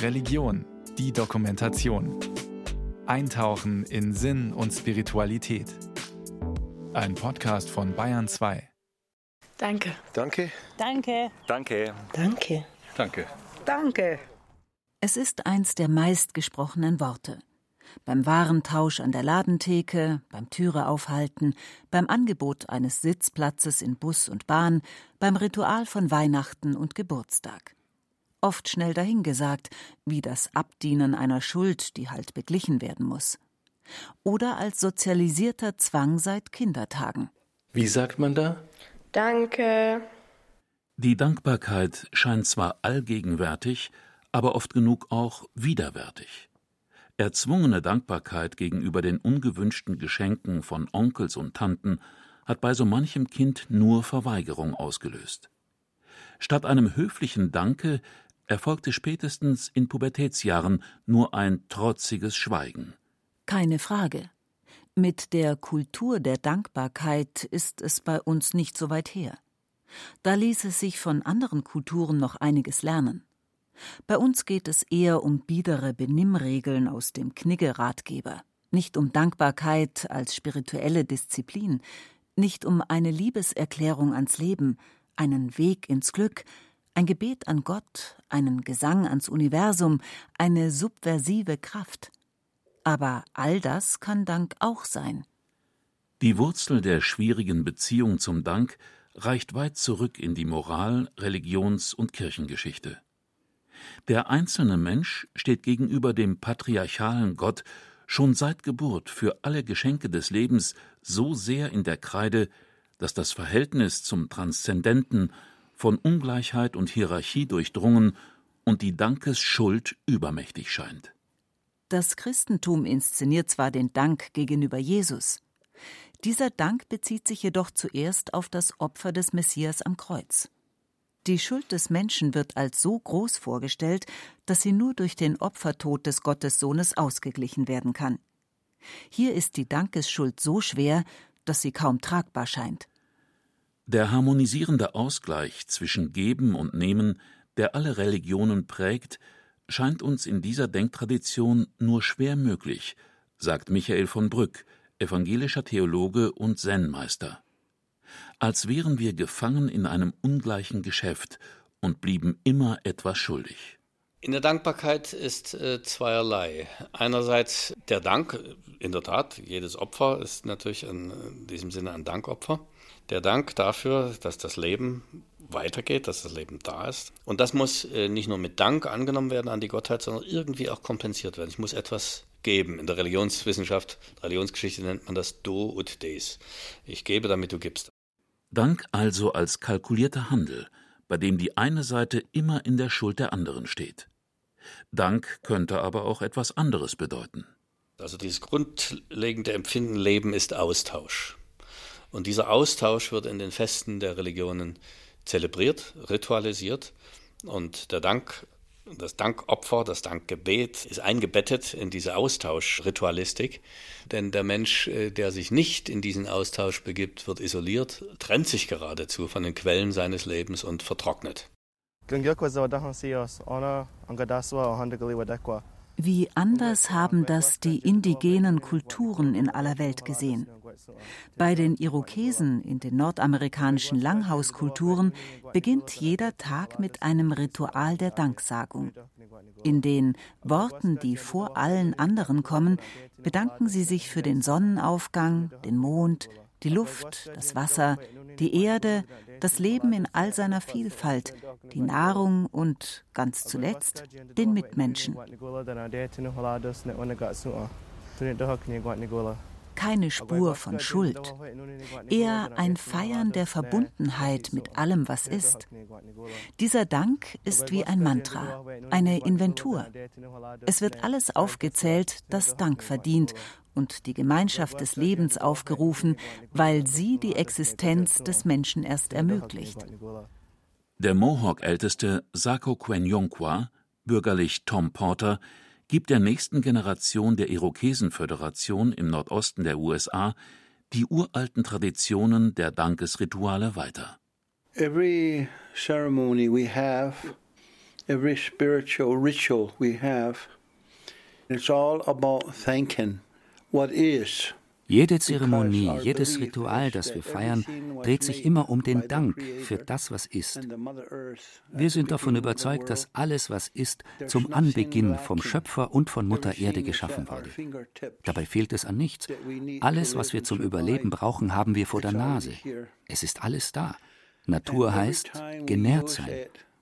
Religion, die Dokumentation. Eintauchen in Sinn und Spiritualität. Ein Podcast von Bayern 2. Danke. Danke. Danke. Danke. Danke. Danke. Danke. Es ist eins der meistgesprochenen Worte. Beim Warentausch an der Ladentheke, beim Türe aufhalten, beim Angebot eines Sitzplatzes in Bus und Bahn, beim Ritual von Weihnachten und Geburtstag. Oft schnell dahingesagt, wie das Abdienen einer Schuld, die halt beglichen werden muss. Oder als sozialisierter Zwang seit Kindertagen. Wie sagt man da? Danke. Die Dankbarkeit scheint zwar allgegenwärtig, aber oft genug auch widerwärtig. Erzwungene Dankbarkeit gegenüber den ungewünschten Geschenken von Onkels und Tanten hat bei so manchem Kind nur Verweigerung ausgelöst. Statt einem höflichen Danke erfolgte spätestens in Pubertätsjahren nur ein trotziges Schweigen. Keine Frage. Mit der Kultur der Dankbarkeit ist es bei uns nicht so weit her. Da ließe sich von anderen Kulturen noch einiges lernen. Bei uns geht es eher um biedere Benimmregeln aus dem Knigge-Ratgeber, nicht um Dankbarkeit als spirituelle Disziplin, nicht um eine Liebeserklärung ans Leben, einen Weg ins Glück, ein Gebet an Gott, einen Gesang ans Universum, eine subversive Kraft. Aber all das kann Dank auch sein. Die Wurzel der schwierigen Beziehung zum Dank reicht weit zurück in die Moral-, Religions- und Kirchengeschichte. Der einzelne Mensch steht gegenüber dem patriarchalen Gott schon seit Geburt für alle Geschenke des Lebens so sehr in der Kreide, dass das Verhältnis zum Transzendenten von Ungleichheit und Hierarchie durchdrungen und die Dankesschuld übermächtig scheint. Das Christentum inszeniert zwar den Dank gegenüber Jesus, dieser Dank bezieht sich jedoch zuerst auf das Opfer des Messias am Kreuz. Die Schuld des Menschen wird als so groß vorgestellt, dass sie nur durch den Opfertod des Gottessohnes ausgeglichen werden kann. Hier ist die Dankesschuld so schwer, dass sie kaum tragbar scheint. Der harmonisierende Ausgleich zwischen Geben und Nehmen, der alle Religionen prägt, scheint uns in dieser Denktradition nur schwer möglich, sagt Michael von Brück, evangelischer Theologe und Zen-Meister als wären wir gefangen in einem ungleichen Geschäft und blieben immer etwas schuldig. In der Dankbarkeit ist äh, zweierlei. Einerseits der Dank, in der Tat, jedes Opfer ist natürlich in, in diesem Sinne ein Dankopfer. Der Dank dafür, dass das Leben weitergeht, dass das Leben da ist. Und das muss äh, nicht nur mit Dank angenommen werden an die Gottheit, sondern irgendwie auch kompensiert werden. Ich muss etwas geben. In der Religionswissenschaft, Religionsgeschichte nennt man das Do ut des. Ich gebe, damit du gibst. Dank also als kalkulierter Handel, bei dem die eine Seite immer in der Schuld der anderen steht. Dank könnte aber auch etwas anderes bedeuten. Also dieses grundlegende Empfinden Leben ist Austausch. Und dieser Austausch wird in den Festen der Religionen zelebriert, ritualisiert. Und der Dank das Dankopfer, das Dankgebet ist eingebettet in diese Austauschritualistik. Denn der Mensch, äh, der sich nicht in diesen Austausch begibt, wird isoliert, trennt sich geradezu von den Quellen seines Lebens und vertrocknet. Wie anders haben das die indigenen Kulturen in aller Welt gesehen. Bei den Irokesen in den nordamerikanischen Langhauskulturen beginnt jeder Tag mit einem Ritual der Danksagung. In den Worten, die vor allen anderen kommen, bedanken sie sich für den Sonnenaufgang, den Mond, die Luft, das Wasser, die Erde, das Leben in all seiner Vielfalt, die Nahrung und ganz zuletzt den Mitmenschen keine Spur von Schuld, eher ein Feiern der Verbundenheit mit allem, was ist. Dieser Dank ist wie ein Mantra, eine Inventur. Es wird alles aufgezählt, das Dank verdient und die Gemeinschaft des Lebens aufgerufen, weil sie die Existenz des Menschen erst ermöglicht. Der Mohawk-Älteste Sako Kwenyonkwa, bürgerlich Tom Porter, gibt der nächsten Generation der Irokesenföderation im Nordosten der USA die uralten Traditionen der Dankesrituale weiter. Every ceremony we have every spiritual ritual we have, it's all about thanking. Jede Zeremonie, jedes Ritual, das wir feiern, dreht sich immer um den Dank für das, was ist. Wir sind davon überzeugt, dass alles, was ist, zum Anbeginn vom Schöpfer und von Mutter Erde geschaffen wurde. Dabei fehlt es an nichts. Alles, was wir zum Überleben brauchen, haben wir vor der Nase. Es ist alles da. Natur heißt genährt sein.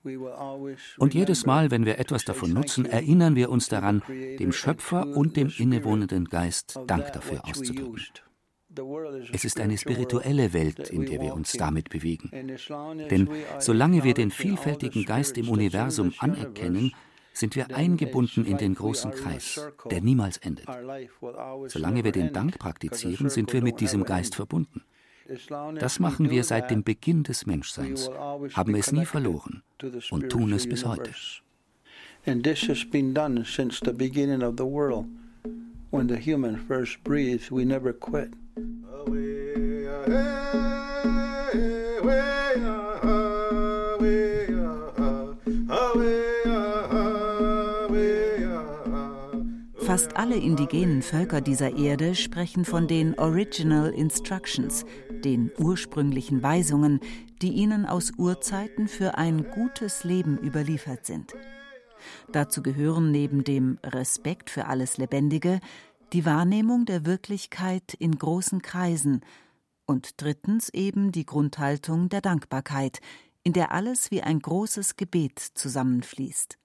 Und jedes Mal, wenn wir etwas davon nutzen, erinnern wir uns daran, dem Schöpfer und dem innewohnenden Geist Dank dafür auszudrücken. Es ist eine spirituelle Welt, in der wir uns damit bewegen. Denn solange wir den vielfältigen Geist im Universum anerkennen, sind wir eingebunden in den großen Kreis, der niemals endet. Solange wir den Dank praktizieren, sind wir mit diesem Geist verbunden. Das machen wir seit dem Beginn des Menschseins, haben es nie verloren und tun es bis heute. And this has been done since the beginning of the world. When the human first breathed, we never quit. Fast alle indigenen Völker dieser Erde sprechen von den Original Instructions, den ursprünglichen Weisungen, die ihnen aus Urzeiten für ein gutes Leben überliefert sind. Dazu gehören neben dem Respekt für alles Lebendige die Wahrnehmung der Wirklichkeit in großen Kreisen und drittens eben die Grundhaltung der Dankbarkeit, in der alles wie ein großes Gebet zusammenfließt.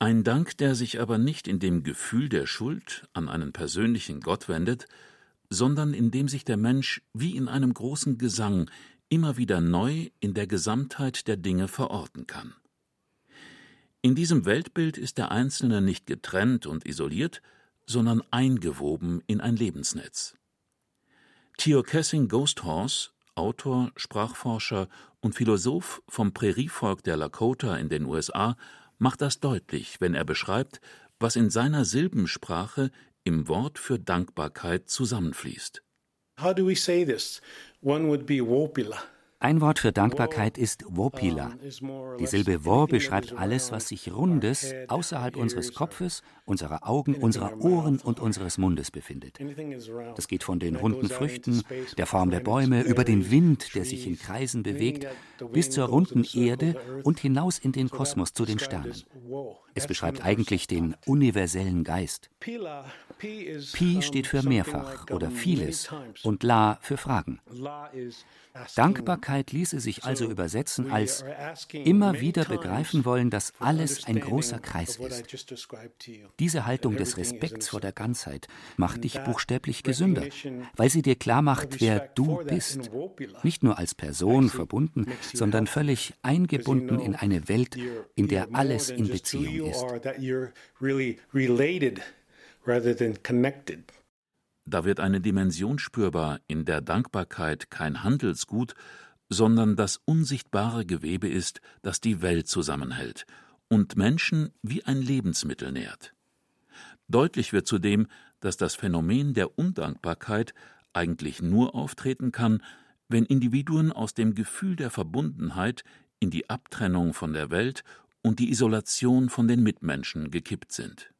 Ein Dank, der sich aber nicht in dem Gefühl der Schuld an einen persönlichen Gott wendet, sondern in dem sich der Mensch wie in einem großen Gesang immer wieder neu in der Gesamtheit der Dinge verorten kann. In diesem Weltbild ist der Einzelne nicht getrennt und isoliert, sondern eingewoben in ein Lebensnetz. Theo Kessing Ghosthorse, Autor, Sprachforscher und Philosoph vom Prärievolk der Lakota in den USA, macht das deutlich, wenn er beschreibt, was in seiner Silbensprache im Wort für Dankbarkeit zusammenfließt. How do we say this? One would be wopila. Ein Wort für Dankbarkeit ist Wopila. Die Silbe Wo beschreibt alles, was sich Rundes außerhalb unseres Kopfes, unserer Augen, unserer Ohren und unseres Mundes befindet. Das geht von den runden Früchten, der Form der Bäume, über den Wind, der sich in Kreisen bewegt, bis zur runden Erde und hinaus in den Kosmos zu den Sternen. Es beschreibt eigentlich den universellen Geist. Pi steht für mehrfach oder vieles und La für Fragen. Dankbarkeit ließe sich also übersetzen als immer wieder begreifen wollen, dass alles ein großer Kreis ist. Diese Haltung des Respekts vor der Ganzheit macht dich buchstäblich gesünder, weil sie dir klar macht, wer du bist. Nicht nur als Person verbunden, sondern völlig eingebunden in eine Welt, in der alles in Beziehung ist. Da wird eine Dimension spürbar, in der Dankbarkeit kein Handelsgut, sondern das unsichtbare Gewebe ist, das die Welt zusammenhält und Menschen wie ein Lebensmittel nährt. Deutlich wird zudem, dass das Phänomen der Undankbarkeit eigentlich nur auftreten kann, wenn Individuen aus dem Gefühl der Verbundenheit in die Abtrennung von der Welt und die Isolation von den Mitmenschen gekippt sind.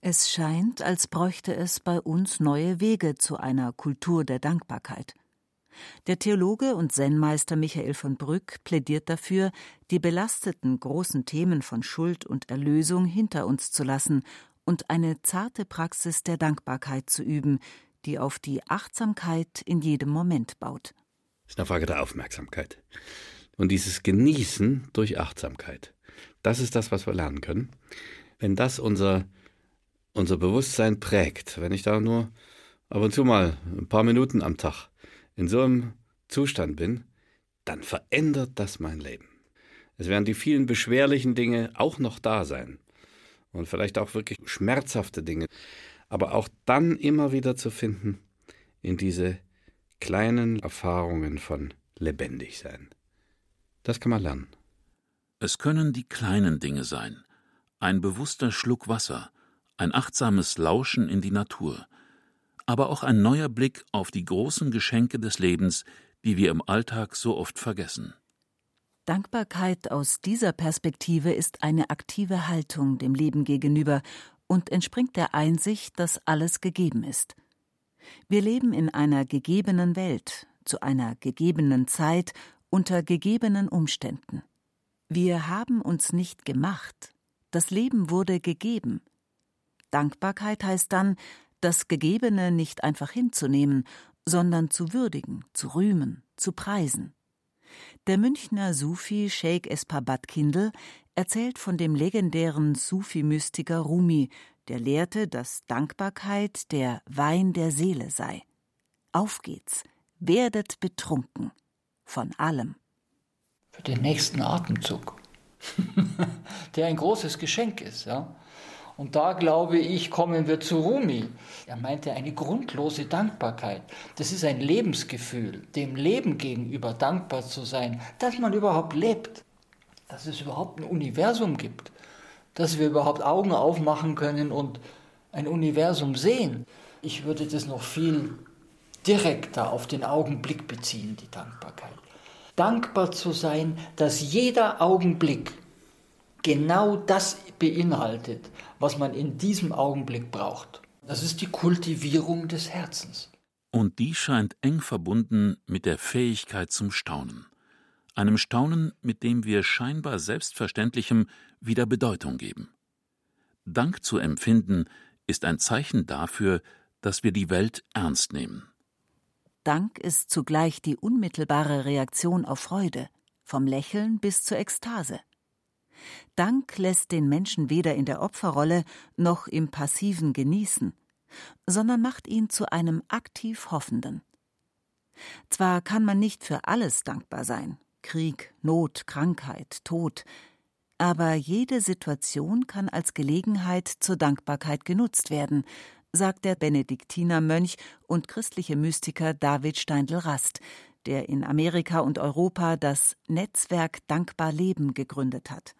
Es scheint, als bräuchte es bei uns neue Wege zu einer Kultur der Dankbarkeit. Der Theologe und Zen-Meister Michael von Brück plädiert dafür, die belasteten großen Themen von Schuld und Erlösung hinter uns zu lassen und eine zarte Praxis der Dankbarkeit zu üben, die auf die Achtsamkeit in jedem Moment baut. Das ist eine Frage der Aufmerksamkeit. Und dieses Genießen durch Achtsamkeit, das ist das, was wir lernen können. Wenn das unser unser Bewusstsein prägt. Wenn ich da nur ab und zu mal ein paar Minuten am Tag in so einem Zustand bin, dann verändert das mein Leben. Es werden die vielen beschwerlichen Dinge auch noch da sein und vielleicht auch wirklich schmerzhafte Dinge, aber auch dann immer wieder zu finden in diese kleinen Erfahrungen von lebendig sein. Das kann man lernen. Es können die kleinen Dinge sein. Ein bewusster Schluck Wasser, ein achtsames Lauschen in die Natur, aber auch ein neuer Blick auf die großen Geschenke des Lebens, die wir im Alltag so oft vergessen. Dankbarkeit aus dieser Perspektive ist eine aktive Haltung dem Leben gegenüber und entspringt der Einsicht, dass alles gegeben ist. Wir leben in einer gegebenen Welt, zu einer gegebenen Zeit, unter gegebenen Umständen. Wir haben uns nicht gemacht, das Leben wurde gegeben. Dankbarkeit heißt dann, das Gegebene nicht einfach hinzunehmen, sondern zu würdigen, zu rühmen, zu preisen. Der Münchner Sufi Sheikh Espabat Kindl erzählt von dem legendären Sufi-Mystiker Rumi, der lehrte, dass Dankbarkeit der Wein der Seele sei. Auf geht's, werdet betrunken von allem. Für den nächsten Atemzug, der ein großes Geschenk ist, ja. Und da glaube ich, kommen wir zu Rumi. Er meinte eine grundlose Dankbarkeit. Das ist ein Lebensgefühl, dem Leben gegenüber dankbar zu sein, dass man überhaupt lebt, dass es überhaupt ein Universum gibt, dass wir überhaupt Augen aufmachen können und ein Universum sehen. Ich würde das noch viel direkter auf den Augenblick beziehen, die Dankbarkeit. Dankbar zu sein, dass jeder Augenblick genau das beinhaltet, was man in diesem Augenblick braucht. Das ist die Kultivierung des Herzens. Und die scheint eng verbunden mit der Fähigkeit zum Staunen. Einem Staunen, mit dem wir scheinbar Selbstverständlichem wieder Bedeutung geben. Dank zu empfinden ist ein Zeichen dafür, dass wir die Welt ernst nehmen. Dank ist zugleich die unmittelbare Reaktion auf Freude, vom Lächeln bis zur Ekstase. Dank lässt den Menschen weder in der Opferrolle noch im passiven Genießen, sondern macht ihn zu einem aktiv Hoffenden. Zwar kann man nicht für alles dankbar sein Krieg, Not, Krankheit, Tod, aber jede Situation kann als Gelegenheit zur Dankbarkeit genutzt werden, sagt der Benediktinermönch und christliche Mystiker David Steindl-Rast, der in Amerika und Europa das Netzwerk Dankbar Leben gegründet hat.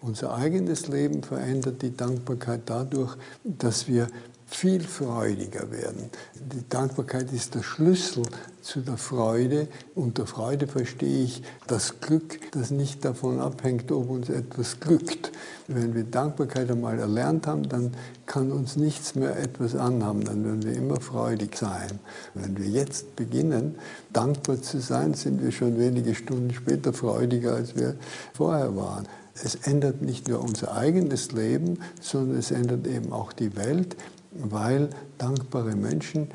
Unser eigenes Leben verändert die Dankbarkeit dadurch, dass wir viel freudiger werden. Die Dankbarkeit ist der Schlüssel zu der Freude. Unter Freude verstehe ich das Glück, das nicht davon abhängt, ob uns etwas glückt. Wenn wir Dankbarkeit einmal erlernt haben, dann kann uns nichts mehr etwas anhaben, dann werden wir immer freudig sein. Wenn wir jetzt beginnen, dankbar zu sein, sind wir schon wenige Stunden später freudiger, als wir vorher waren es ändert nicht nur unser eigenes Leben, sondern es ändert eben auch die Welt, weil dankbare Menschen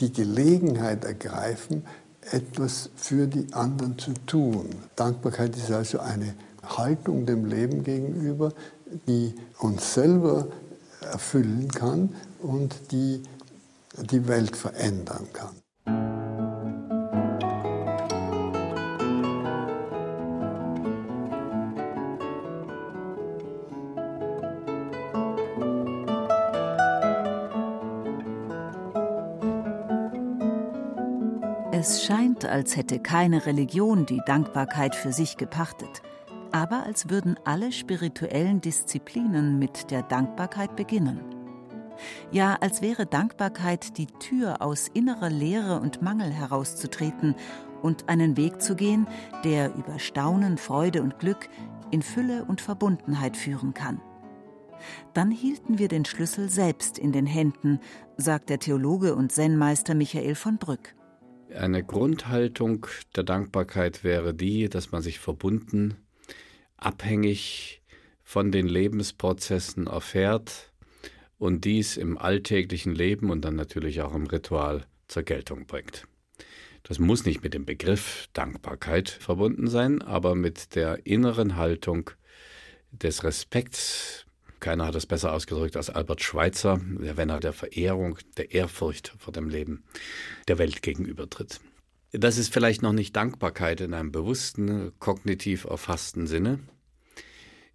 die Gelegenheit ergreifen, etwas für die anderen zu tun. Dankbarkeit ist also eine Haltung dem Leben gegenüber, die uns selber erfüllen kann und die die Welt verändern kann. Als hätte keine Religion die Dankbarkeit für sich gepachtet, aber als würden alle spirituellen Disziplinen mit der Dankbarkeit beginnen. Ja, als wäre Dankbarkeit die Tür aus innerer Leere und Mangel herauszutreten und einen Weg zu gehen, der über Staunen, Freude und Glück in Fülle und Verbundenheit führen kann. Dann hielten wir den Schlüssel selbst in den Händen, sagt der Theologe und Zen-Meister Michael von Brück. Eine Grundhaltung der Dankbarkeit wäre die, dass man sich verbunden, abhängig von den Lebensprozessen erfährt und dies im alltäglichen Leben und dann natürlich auch im Ritual zur Geltung bringt. Das muss nicht mit dem Begriff Dankbarkeit verbunden sein, aber mit der inneren Haltung des Respekts keiner hat es besser ausgedrückt als Albert Schweitzer, der, wenn er der Verehrung, der Ehrfurcht vor dem Leben der Welt gegenübertritt. Das ist vielleicht noch nicht Dankbarkeit in einem bewussten, kognitiv erfassten Sinne,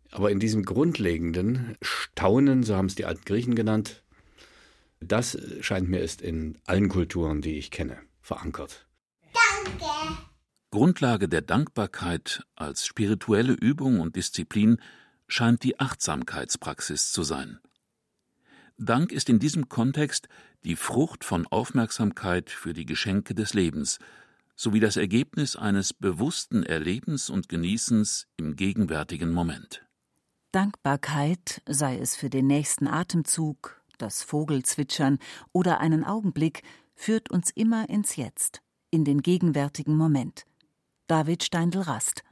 aber in diesem grundlegenden Staunen, so haben es die alten Griechen genannt, das scheint mir ist in allen Kulturen, die ich kenne, verankert. Danke. Grundlage der Dankbarkeit als spirituelle Übung und Disziplin scheint die Achtsamkeitspraxis zu sein. Dank ist in diesem Kontext die Frucht von Aufmerksamkeit für die Geschenke des Lebens, sowie das Ergebnis eines bewussten Erlebens und Genießens im gegenwärtigen Moment. Dankbarkeit, sei es für den nächsten Atemzug, das Vogelzwitschern oder einen Augenblick, führt uns immer ins Jetzt, in den gegenwärtigen Moment. David Steindl-Rast.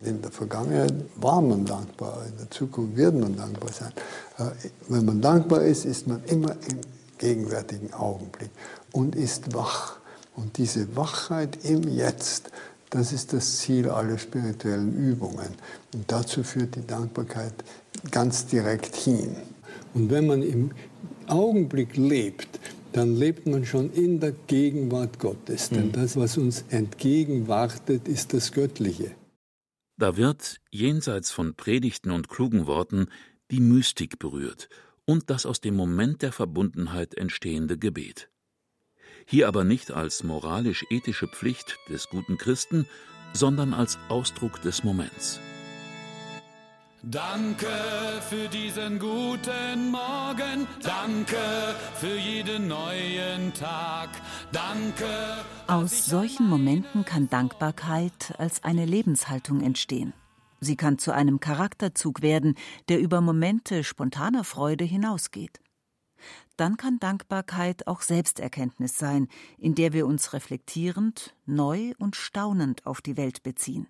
In der Vergangenheit war man dankbar, in der Zukunft wird man dankbar sein. Äh, wenn man dankbar ist, ist man immer im gegenwärtigen Augenblick und ist wach. Und diese Wachheit im Jetzt, das ist das Ziel aller spirituellen Übungen. Und dazu führt die Dankbarkeit ganz direkt hin. Und wenn man im Augenblick lebt, dann lebt man schon in der Gegenwart Gottes. Denn mhm. das, was uns entgegenwartet, ist das Göttliche. Da wird, jenseits von Predigten und klugen Worten, die Mystik berührt und das aus dem Moment der Verbundenheit entstehende Gebet. Hier aber nicht als moralisch-ethische Pflicht des guten Christen, sondern als Ausdruck des Moments. Danke für diesen guten Morgen, danke für jeden neuen Tag, danke. Aus solchen Momenten kann Dankbarkeit als eine Lebenshaltung entstehen. Sie kann zu einem Charakterzug werden, der über Momente spontaner Freude hinausgeht. Dann kann Dankbarkeit auch Selbsterkenntnis sein, in der wir uns reflektierend, neu und staunend auf die Welt beziehen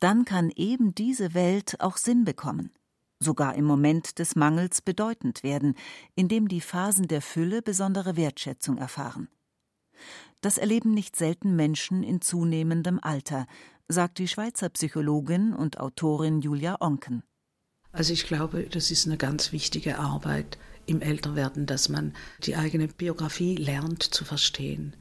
dann kann eben diese Welt auch Sinn bekommen, sogar im Moment des Mangels bedeutend werden, indem die Phasen der Fülle besondere Wertschätzung erfahren. Das erleben nicht selten Menschen in zunehmendem Alter, sagt die Schweizer Psychologin und Autorin Julia Onken. Also ich glaube, das ist eine ganz wichtige Arbeit im Älterwerden, dass man die eigene Biografie lernt zu verstehen.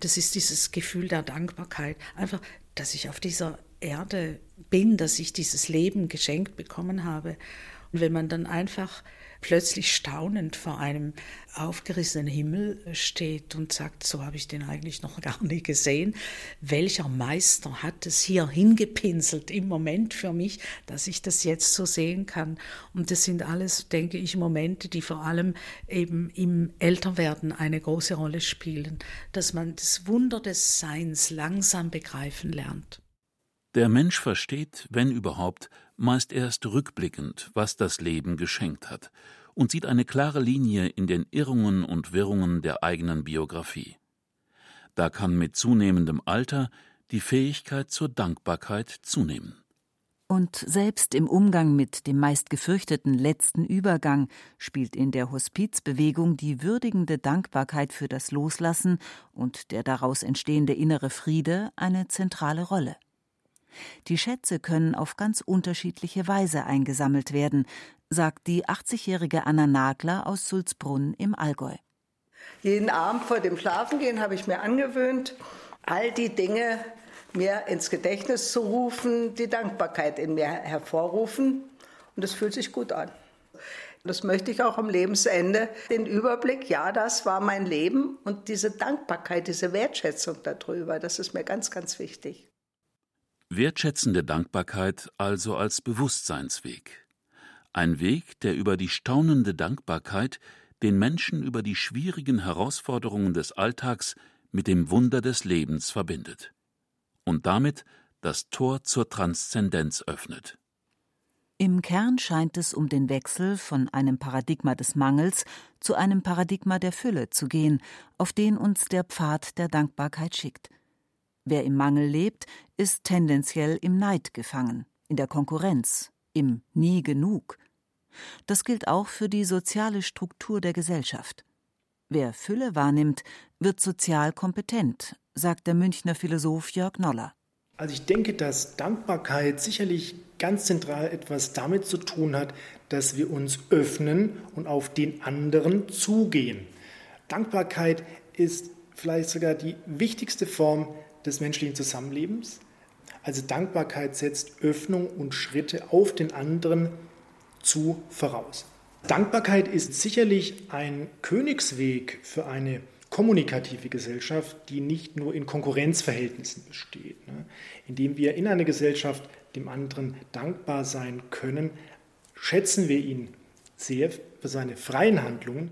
Das ist dieses Gefühl der Dankbarkeit, einfach, dass ich auf dieser Erde bin, dass ich dieses Leben geschenkt bekommen habe. Und wenn man dann einfach plötzlich staunend vor einem aufgerissenen Himmel steht und sagt, so habe ich den eigentlich noch gar nie gesehen. Welcher Meister hat es hier hingepinselt im Moment für mich, dass ich das jetzt so sehen kann? Und das sind alles, denke ich, Momente, die vor allem eben im Älterwerden eine große Rolle spielen, dass man das Wunder des Seins langsam begreifen lernt. Der Mensch versteht, wenn überhaupt, meist erst rückblickend, was das Leben geschenkt hat, und sieht eine klare Linie in den Irrungen und Wirrungen der eigenen Biografie. Da kann mit zunehmendem Alter die Fähigkeit zur Dankbarkeit zunehmen. Und selbst im Umgang mit dem meist gefürchteten letzten Übergang spielt in der Hospizbewegung die würdigende Dankbarkeit für das Loslassen und der daraus entstehende innere Friede eine zentrale Rolle. Die Schätze können auf ganz unterschiedliche Weise eingesammelt werden, sagt die 80-jährige Anna Nagler aus Sulzbrunn im Allgäu. Jeden Abend vor dem Schlafengehen habe ich mir angewöhnt, all die Dinge mir ins Gedächtnis zu rufen, die Dankbarkeit in mir hervorrufen. Und das fühlt sich gut an. Das möchte ich auch am Lebensende. Den Überblick, ja, das war mein Leben und diese Dankbarkeit, diese Wertschätzung darüber, das ist mir ganz, ganz wichtig. Wertschätzende Dankbarkeit also als Bewusstseinsweg. Ein Weg, der über die staunende Dankbarkeit den Menschen über die schwierigen Herausforderungen des Alltags mit dem Wunder des Lebens verbindet und damit das Tor zur Transzendenz öffnet. Im Kern scheint es um den Wechsel von einem Paradigma des Mangels zu einem Paradigma der Fülle zu gehen, auf den uns der Pfad der Dankbarkeit schickt. Wer im Mangel lebt, ist tendenziell im Neid gefangen, in der Konkurrenz, im Nie genug. Das gilt auch für die soziale Struktur der Gesellschaft. Wer Fülle wahrnimmt, wird sozial kompetent, sagt der Münchner Philosoph Jörg Noller. Also ich denke, dass Dankbarkeit sicherlich ganz zentral etwas damit zu tun hat, dass wir uns öffnen und auf den anderen zugehen. Dankbarkeit ist vielleicht sogar die wichtigste Form des menschlichen Zusammenlebens. Also Dankbarkeit setzt Öffnung und Schritte auf den anderen zu voraus. Dankbarkeit ist sicherlich ein Königsweg für eine kommunikative Gesellschaft, die nicht nur in Konkurrenzverhältnissen besteht. Ne? Indem wir in einer Gesellschaft dem anderen dankbar sein können, schätzen wir ihn sehr für seine freien Handlungen.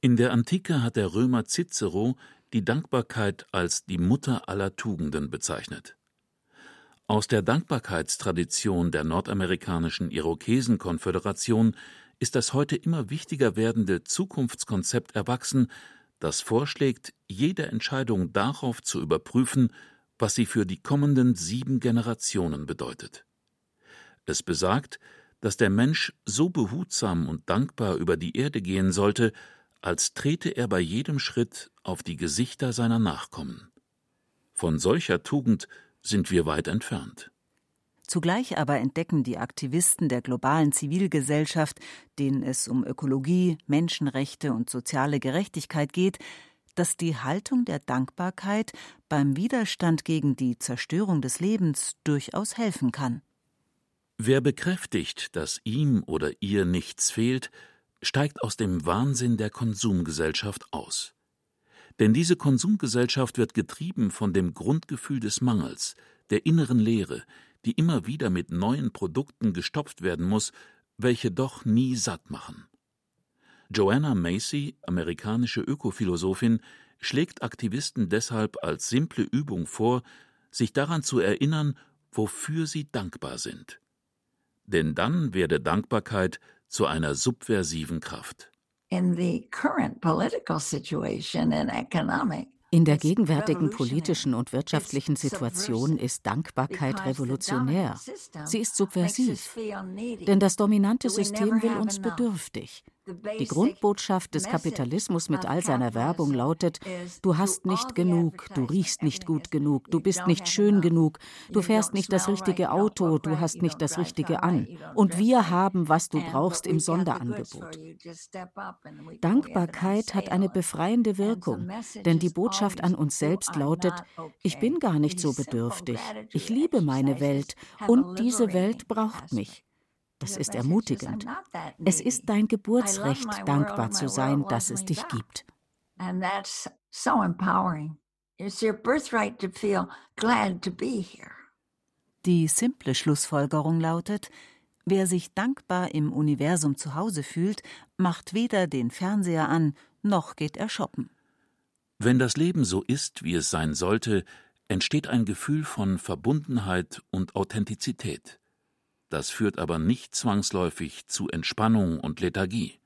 In der Antike hat der Römer Cicero die Dankbarkeit als die Mutter aller Tugenden bezeichnet. Aus der Dankbarkeitstradition der nordamerikanischen Irokesenkonföderation ist das heute immer wichtiger werdende Zukunftskonzept erwachsen, das vorschlägt, jede Entscheidung darauf zu überprüfen, was sie für die kommenden sieben Generationen bedeutet. Es besagt, dass der Mensch so behutsam und dankbar über die Erde gehen sollte, als trete er bei jedem Schritt auf die Gesichter seiner Nachkommen. Von solcher Tugend sind wir weit entfernt. Zugleich aber entdecken die Aktivisten der globalen Zivilgesellschaft, denen es um Ökologie, Menschenrechte und soziale Gerechtigkeit geht, dass die Haltung der Dankbarkeit beim Widerstand gegen die Zerstörung des Lebens durchaus helfen kann. Wer bekräftigt, dass ihm oder ihr nichts fehlt, steigt aus dem Wahnsinn der Konsumgesellschaft aus. Denn diese Konsumgesellschaft wird getrieben von dem Grundgefühl des Mangels, der inneren Leere, die immer wieder mit neuen Produkten gestopft werden muss, welche doch nie satt machen. Joanna Macy, amerikanische Ökophilosophin, schlägt Aktivisten deshalb als simple Übung vor, sich daran zu erinnern, wofür sie dankbar sind. Denn dann werde Dankbarkeit zu einer subversiven Kraft. In the current political situation and economic in der gegenwärtigen politischen und wirtschaftlichen Situation ist Dankbarkeit revolutionär. Sie ist subversiv. Denn das dominante System will uns bedürftig. Die Grundbotschaft des Kapitalismus mit all seiner Werbung lautet, du hast nicht genug, du riechst nicht gut genug, du bist nicht schön genug, du fährst nicht das richtige Auto, du hast nicht das Richtige an. Und wir haben, was du brauchst, im Sonderangebot. Dankbarkeit hat eine befreiende Wirkung, denn die Botschaft an uns selbst lautet, ich bin gar nicht so bedürftig, ich liebe meine Welt und diese Welt braucht mich. Das ist ermutigend. Es ist dein Geburtsrecht, dankbar zu sein, dass es dich gibt. Die simple Schlussfolgerung lautet, wer sich dankbar im Universum zu Hause fühlt, macht weder den Fernseher an, noch geht er shoppen. Wenn das Leben so ist, wie es sein sollte, entsteht ein Gefühl von Verbundenheit und Authentizität. Das führt aber nicht zwangsläufig zu Entspannung und Lethargie.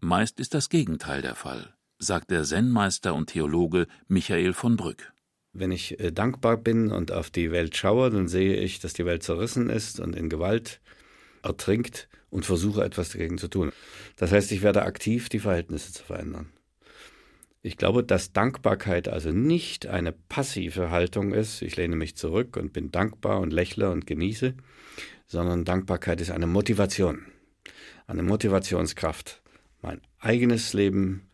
Meist ist das Gegenteil der Fall, sagt der Zen-Meister und Theologe Michael von Brück. Wenn ich äh, dankbar bin und auf die Welt schaue, dann sehe ich, dass die Welt zerrissen ist und in Gewalt ertrinkt und versuche etwas dagegen zu tun. Das heißt, ich werde aktiv, die Verhältnisse zu verändern. Ich glaube, dass Dankbarkeit also nicht eine passive Haltung ist, ich lehne mich zurück und bin dankbar und lächle und genieße, sondern Dankbarkeit ist eine Motivation, eine Motivationskraft, mein eigenes Leben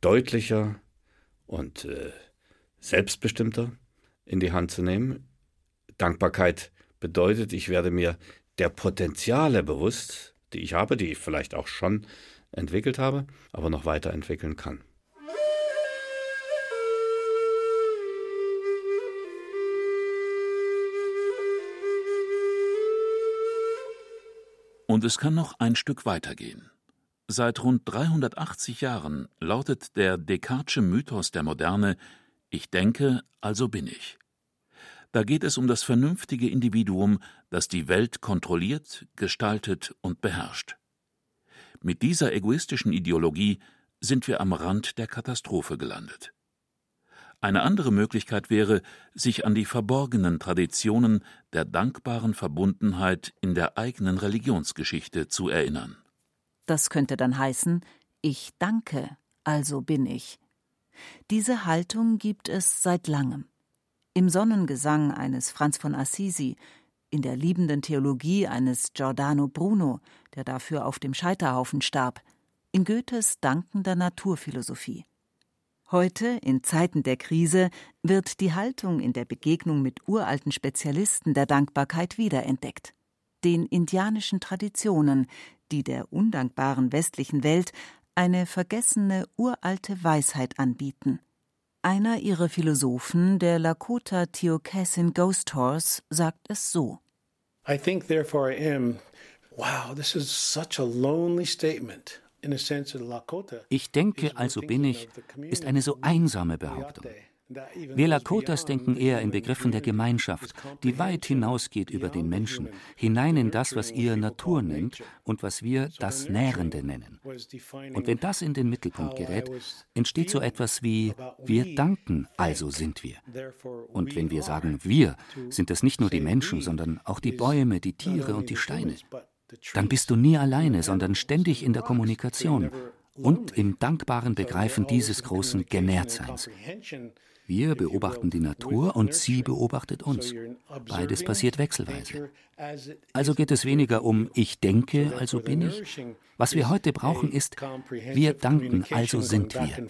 deutlicher und äh, selbstbestimmter in die Hand zu nehmen. Dankbarkeit bedeutet, ich werde mir der Potenziale bewusst, die ich habe, die ich vielleicht auch schon entwickelt habe, aber noch weiterentwickeln kann. Und es kann noch ein Stück weitergehen. Seit rund 380 Jahren lautet der Descartesche Mythos der Moderne Ich denke, also bin ich. Da geht es um das vernünftige Individuum, das die Welt kontrolliert, gestaltet und beherrscht. Mit dieser egoistischen Ideologie sind wir am Rand der Katastrophe gelandet. Eine andere Möglichkeit wäre, sich an die verborgenen Traditionen der dankbaren Verbundenheit in der eigenen Religionsgeschichte zu erinnern. Das könnte dann heißen, ich danke, also bin ich. Diese Haltung gibt es seit langem. Im Sonnengesang eines Franz von Assisi, in der liebenden Theologie eines Giordano Bruno, der dafür auf dem Scheiterhaufen starb, in Goethes dankender Naturphilosophie. Heute, in Zeiten der Krise, wird die Haltung in der Begegnung mit uralten Spezialisten der Dankbarkeit wiederentdeckt. Den indianischen Traditionen, die der undankbaren westlichen Welt eine vergessene uralte Weisheit anbieten. Einer ihrer Philosophen, der Lakota Theocassin Ghost Horse, sagt es so: I think therefore I am. Wow, this is such a lonely statement. Ich denke, also bin ich, ist eine so einsame Behauptung. Wir Lakotas denken eher in Begriffen der Gemeinschaft, die weit hinausgeht über den Menschen, hinein in das, was ihr Natur nennt und was wir das Nährende nennen. Und wenn das in den Mittelpunkt gerät, entsteht so etwas wie wir danken, also sind wir. Und wenn wir sagen wir, sind es nicht nur die Menschen, sondern auch die Bäume, die Tiere und die Steine. Dann bist du nie alleine, sondern ständig in der Kommunikation und im dankbaren Begreifen dieses großen Genährtseins. Wir beobachten die Natur und sie beobachtet uns. Beides passiert wechselweise. Also geht es weniger um ich denke, also bin ich. Was wir heute brauchen ist, wir danken, also sind wir.